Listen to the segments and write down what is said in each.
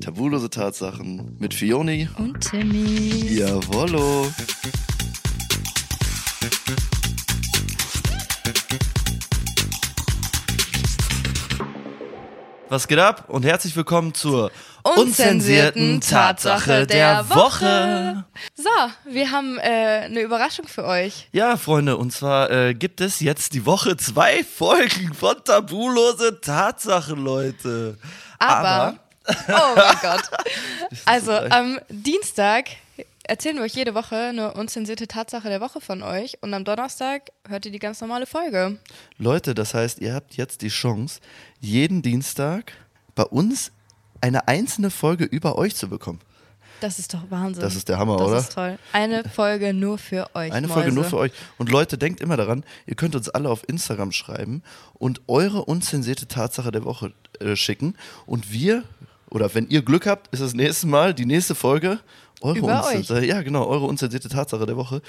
Tabulose Tatsachen mit Fioni. Und Timmy. Jawollo. Was geht ab und herzlich willkommen zur unzensierten Tatsache der Woche. So, wir haben äh, eine Überraschung für euch. Ja, Freunde, und zwar äh, gibt es jetzt die Woche zwei Folgen von Tabulose Tatsachen, Leute. Aber, oh mein Gott. Also am Dienstag erzählen wir euch jede Woche eine unzensierte Tatsache der Woche von euch und am Donnerstag hört ihr die ganz normale Folge. Leute, das heißt, ihr habt jetzt die Chance, jeden Dienstag bei uns eine einzelne Folge über euch zu bekommen. Das ist doch Wahnsinn. Das ist der Hammer, das oder? ist toll. Eine Folge nur für euch. Eine Mäuse. Folge nur für euch. Und Leute, denkt immer daran, ihr könnt uns alle auf Instagram schreiben und eure unzensierte Tatsache der Woche äh, schicken. Und wir, oder wenn ihr Glück habt, ist das nächste Mal die nächste Folge. Eure Über unzensierte, ja, genau, eure unzensierte Tatsache der Woche.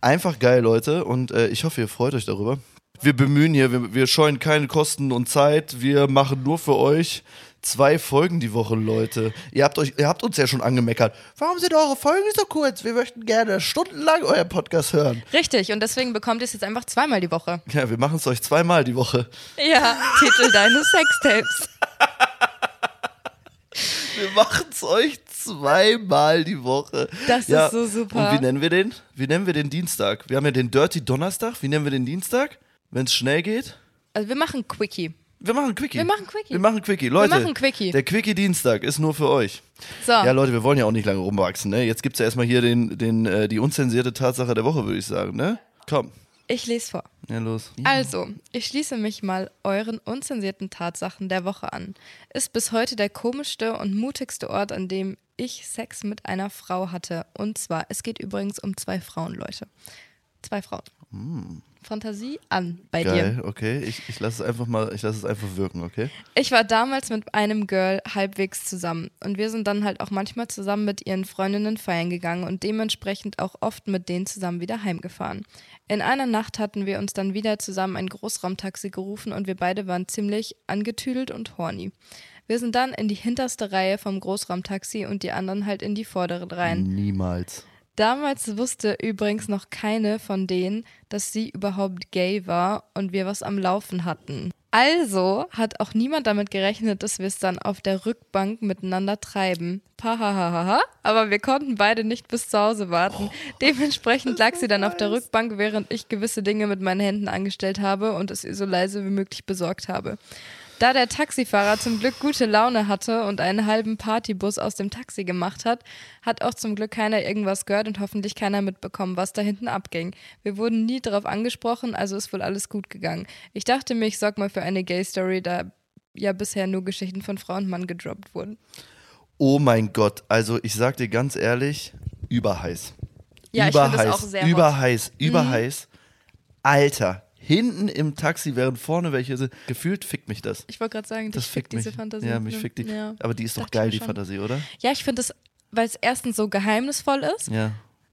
Einfach geil, Leute. Und äh, ich hoffe, ihr freut euch darüber. Wir bemühen hier, wir, wir scheuen keine Kosten und Zeit. Wir machen nur für euch zwei Folgen die Woche, Leute. Ihr habt, euch, ihr habt uns ja schon angemeckert. Warum sind eure Folgen so kurz? Wir möchten gerne stundenlang euer Podcast hören. Richtig, und deswegen bekommt ihr es jetzt einfach zweimal die Woche. Ja, wir machen es euch zweimal die Woche. Ja, Titel deines Sextapes. Wir machen es euch zweimal die Woche. Das ja. ist so super. Und wie nennen wir den? Wie nennen wir den Dienstag? Wir haben ja den Dirty Donnerstag. Wie nennen wir den Dienstag? Wenn es schnell geht? Also wir machen Quickie. Wir machen Quickie. Wir machen Quickie. Wir machen Quickie. Leute, machen Quickie. der Quickie-Dienstag ist nur für euch. So, Ja, Leute, wir wollen ja auch nicht lange rumwachsen. Ne? Jetzt gibt es ja erstmal hier den, den, äh, die unzensierte Tatsache der Woche, würde ich sagen. Ne? Komm. Ich lese vor. Ja, los. Also, ich schließe mich mal euren unzensierten Tatsachen der Woche an. Ist bis heute der komischste und mutigste Ort, an dem ich Sex mit einer Frau hatte. Und zwar, es geht übrigens um zwei Frauen, Leute. Zwei Frauen. Fantasie an bei dir. Geil, okay. Ich, ich lasse es einfach mal, ich lasse es einfach wirken, okay? Ich war damals mit einem Girl halbwegs zusammen und wir sind dann halt auch manchmal zusammen mit ihren Freundinnen feiern gegangen und dementsprechend auch oft mit denen zusammen wieder heimgefahren. In einer Nacht hatten wir uns dann wieder zusammen ein Großraumtaxi gerufen und wir beide waren ziemlich angetüdelt und horny. Wir sind dann in die hinterste Reihe vom Großraumtaxi und die anderen halt in die vorderen Reihen. Niemals. Damals wusste übrigens noch keine von denen, dass sie überhaupt gay war und wir was am Laufen hatten. Also hat auch niemand damit gerechnet, dass wir es dann auf der Rückbank miteinander treiben. Pahahaha. Aber wir konnten beide nicht bis zu Hause warten. Dementsprechend lag sie dann auf der Rückbank, während ich gewisse Dinge mit meinen Händen angestellt habe und es ihr so leise wie möglich besorgt habe. Da der Taxifahrer zum Glück gute Laune hatte und einen halben Partybus aus dem Taxi gemacht hat, hat auch zum Glück keiner irgendwas gehört und hoffentlich keiner mitbekommen, was da hinten abging. Wir wurden nie darauf angesprochen, also ist wohl alles gut gegangen. Ich dachte mir, ich sorg mal für eine Gay-Story, da ja bisher nur Geschichten von Frau und Mann gedroppt wurden. Oh mein Gott, also ich sag dir ganz ehrlich, überheiß. Ja, ich überheiß, finde das auch sehr hot. Überheiß, überheiß. Alter, hinten im Taxi, während vorne welche sind, gefühlt fickt mich das. Ich wollte gerade sagen, Das fickt fickt mich. diese Fantasie. Ja, mich fickt die. Ja. Aber die ist doch Dachte ich geil, die schon. Fantasie, oder? Ja, ich finde es, weil es erstens so geheimnisvoll ist, Ja,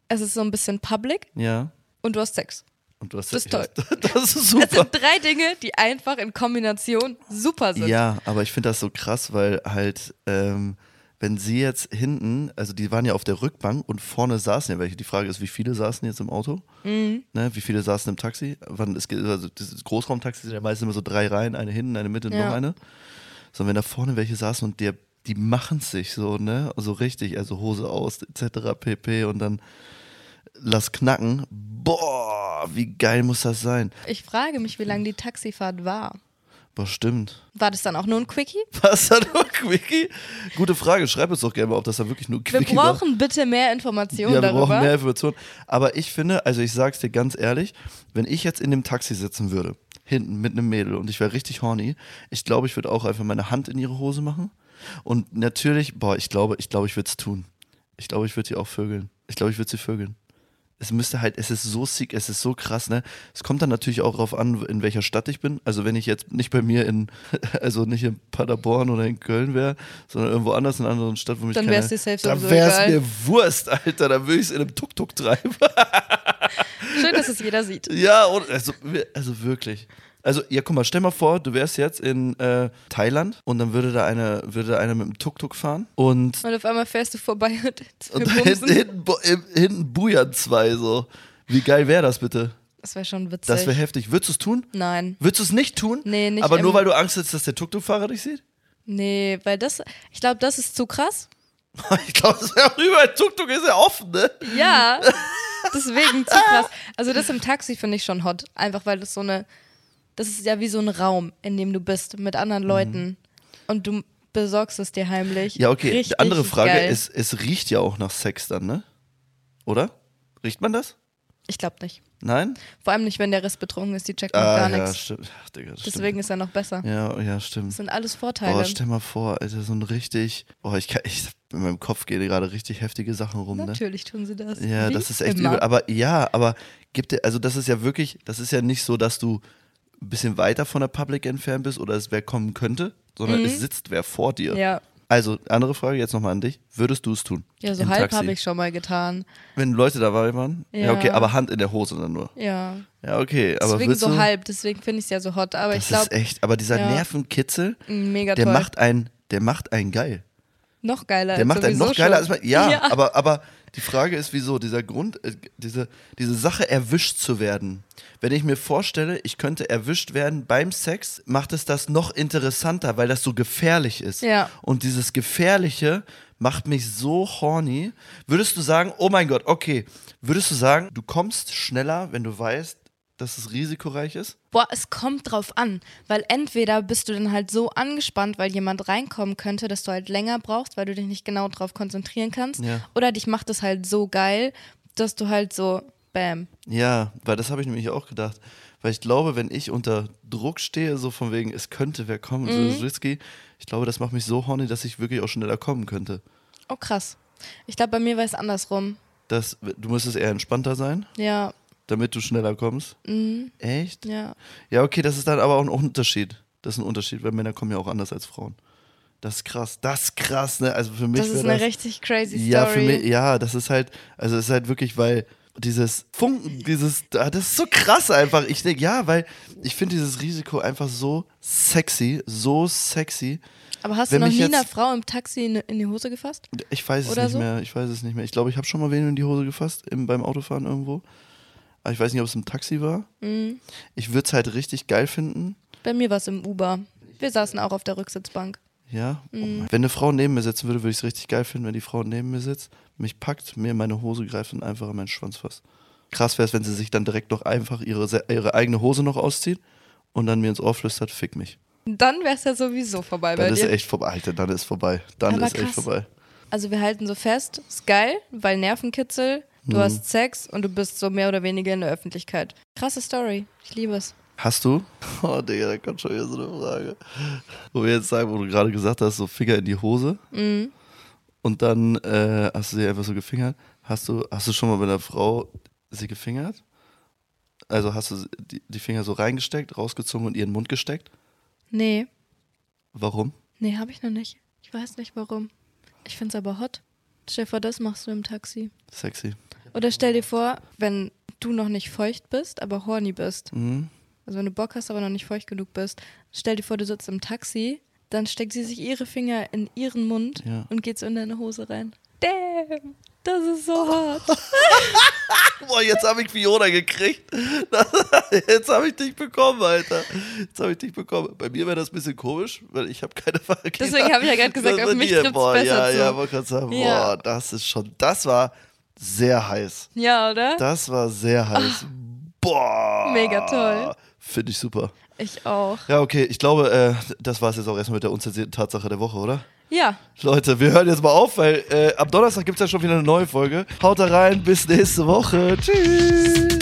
es ist so ein bisschen public ja. und du hast Sex. Und du hast Das ist ja, Das ist Das super. sind drei Dinge, die einfach in Kombination super sind. Ja, aber ich finde das so krass, weil halt, ähm, wenn sie jetzt hinten, also die waren ja auf der Rückbank und vorne saßen ja welche. Die Frage ist, wie viele saßen jetzt im Auto? Mhm. Ne, wie viele saßen im Taxi? Wann, es, also das Großraumtaxi sind ja meistens immer so drei Reihen, eine hinten, eine Mitte und Ja. noch eine. So, wenn da vorne welche saßen und der, die machen sich so, ne, so richtig, also Hose aus, etc. pp. und dann lass knacken. Boah, wie geil muss das sein? Ich frage mich, wie lange die Taxifahrt war. Boah, stimmt. War das dann auch nur ein Quickie? Was da nur Quickie? Gute Frage. Schreib uns doch gerne mal, ob das da wirklich nur Wir Quickie war. brauchen bitte mehr Informationen Ja, wir darüber. brauchen mehr Informationen. Aber ich finde, also ich sag's dir ganz ehrlich, wenn ich jetzt in dem Taxi sitzen würde, hinten mit einem Mädel und ich wäre richtig horny, ich glaube, ich würde auch einfach meine Hand in ihre Hose machen. Und natürlich, boah, ich glaube, ich glaube, ich würde es tun. Ich glaube, ich würde sie auch vögeln. Ich glaube, ich würde sie vögeln. Es müsste halt, es ist so sick, es ist so krass, ne? Es kommt dann natürlich auch darauf an, in welcher Stadt ich bin. Also wenn ich jetzt nicht bei mir in, also nicht in Paderborn oder in Köln wäre, sondern irgendwo anders in einer anderen Stadt, wo mich Dann wär's dir safe Dann wär's egal. mir Wurst, Alter. Dann würde ich es in einem Tuk-Tuk treiben. Schön, dass es jeder sieht. ja, also, also wirklich. Also, ja, guck mal, stell mal vor, du wärst jetzt in äh, Thailand und dann würde da eine, würde da einer mit dem Tuk-Tuk fahren und, Und auf einmal fährst du vorbei und, und hinten, hinten, hinten bujern zwei so. Wie geil wäre das bitte? Das wäre schon witzig. Das wäre heftig. Würdest du es tun? Nein. Würdest du es nicht tun? Nee, nicht Aber nur weil du Angst hast, dass der Tuk-Tuk-Fahrer dich sieht? Nee, weil das, ich glaube, das ist zu krass. Ich glaube, das wäre auch überall. Tuk-Tuk ist ja offen, ne? Ja, deswegen zu krass. Also das im Taxi finde ich schon hot. Einfach weil das so eine, das ist ja wie so ein Raum, in dem du bist mit anderen Leuten. Und du besorgst es dir heimlich. Ja, okay. Richtig Die andere Frage ist, es riecht ja auch nach Sex dann, ne? Oder? Riecht man das? Ich glaube nicht. Nein? Vor allem nicht, wenn der Riss betrunken ist, die checkt noch Ah, gar ja, nichts. stimmt. Ach, Digga, das Deswegen ist er noch besser. stimmt. Ja, ja, Das stimmt. sind alles Vorteile. Boah, stell mal vor, Alter, so ein richtig. Boah, ich kann. Ich, in meinem Kopf gehen gerade richtig heftige Sachen rum, ne? Natürlich tun sie das. Ja, Wie das ist echt immer. übel. Aber ja, aber gibt dir, also das ist ja wirklich, das ist ja nicht so, dass du ein bisschen weiter von der Public entfernt bist oder es wer kommen könnte, sondern es sitzt wer vor dir. Mhm. Ja, Also, andere Frage jetzt nochmal an dich. Würdest du es tun? ja so halb habe ich schon mal getan. Wenn Leute dabei waren? Ja. Ja. okay, aber Hand in der Hose dann nur. Ja, Ja, okay, aber deswegen so du, halb. Deswegen finde ich es ja so hot. Aber das ich glaube, ist echt, aber dieser ja. Nervenkitzel, mega der toll. macht einen, der macht einen geil. noch geiler. Der macht einen noch geiler schon. als man. Ja, ja. aber, aber die Frage ist, wieso dieser Grund, äh, diese, diese Sache erwischt zu werden. Wenn ich mir vorstelle, ich könnte erwischt werden beim Sex, macht es das noch interessanter, weil das so gefährlich ist. Ja. Und dieses Gefährliche macht mich so horny. Würdest du sagen, oh mein Gott, okay, würdest du sagen, du kommst schneller, wenn du weißt, dass es risikoreich ist? Boah, es kommt drauf an, weil entweder bist du dann halt so angespannt, weil jemand reinkommen könnte, dass du halt länger brauchst, weil du dich nicht genau drauf konzentrieren kannst, Ja. oder dich macht es halt so geil, dass du halt so, bam. Ja, weil das habe ich nämlich auch gedacht. Weil ich glaube, wenn ich unter Druck stehe, so von wegen, es könnte wer kommen, so ist risky, ich glaube, das macht mich so horny, dass ich wirklich auch schneller kommen könnte. Oh krass. Ich glaube, bei mir war es andersrum. Das, du müsstest eher entspannter sein, Ja, damit du schneller kommst. mhm, Echt? ja. Ja, okay, das ist dann aber auch ein Unterschied. Das ist ein Unterschied, weil Männer kommen ja auch anders als Frauen. Das ist krass. Das ist krass, ne? Also für mich Das ist eine das, richtig crazy Story. Ja, für mich, ja, das ist halt, also es ist halt wirklich, weil dieses Funken, dieses, ah, das ist so krass einfach. Ich denke, ja, weil ich finde dieses Risiko einfach so sexy, so sexy. Aber hast wenn du noch nie einer Frau im Taxi in, in die Hose gefasst? Ich weiß es Oder nicht so? mehr, ich weiß es nicht mehr. Ich glaube, ich habe schon mal wen in die Hose gefasst im, beim Autofahren irgendwo. Aber ich weiß nicht, ob es im Taxi war. Mhm. Ich würde es halt richtig geil finden. Bei mir war es im Uber. Wir saßen auch auf der Rücksitzbank. Ja. Mhm. Wenn eine Frau neben mir sitzen würde, würde ich es richtig geil finden, wenn die Frau neben mir sitzt, mich packt, mir in meine Hose greift und einfach an meinen Schwanz fasst. Krass wäre es, wenn sie sich dann direkt noch einfach ihre, ihre eigene Hose noch auszieht und dann mir ins Ohr flüstert, fick mich. Dann wäre es ja sowieso vorbei bei Dann ist dir. echt vorbei. Alter, dann ist vorbei. Dann Aber ist echt krass. vorbei. Also wir halten so fest, ist geil, weil Nervenkitzel, du Mhm. hast Sex und du bist so mehr oder weniger in der Öffentlichkeit. Krasse Story. Ich liebe es. Hast du? Oh, Digga, da kommt schon wieder so eine Frage. Wo wir jetzt sagen, wo du gerade gesagt hast, so Finger in die Hose Mhm. und dann äh, hast du sie einfach so gefingert. Hast du, hast du schon mal bei einer Frau sie gefingert? Also hast du die, die Finger so reingesteckt, rausgezogen und ihren Mund gesteckt? Nee, Warum? nee, habe ich noch nicht. Ich weiß nicht warum. Ich find's aber hot. Stell dir vor, das machst du im Taxi. Sexy. Oder stell dir vor, wenn du noch nicht feucht bist, aber horny bist. Mhm. Also wenn du Bock hast, aber noch nicht feucht genug bist. Stell dir vor, du sitzt im Taxi, dann steckt sie sich ihre Finger in ihren Mund Ja. und geht so in deine Hose rein. Damn, das ist so hot. Boah, jetzt habe ich Fiona gekriegt. Jetzt habe ich dich bekommen, Alter. Jetzt habe ich dich bekommen. Bei mir wäre das ein bisschen komisch, weil ich habe keine Vagina. Deswegen habe ich ja gerade gesagt, Das auf mich Boah, besser ja, zu. Ja, wollte gerade sagen, boah, das ist schon, das war sehr heiß. Ja, oder? Das war sehr heiß. Boah. Mega toll. Finde ich super. Ich auch. Ja, okay, ich glaube, äh, das war es jetzt auch erstmal mit der unzensierten Tatsache der Woche, oder? Ja, Leute, wir hören jetzt mal auf, weil äh, am Donnerstag gibt es ja schon wieder eine neue Folge. Haut da rein, bis nächste Woche. Tschüss.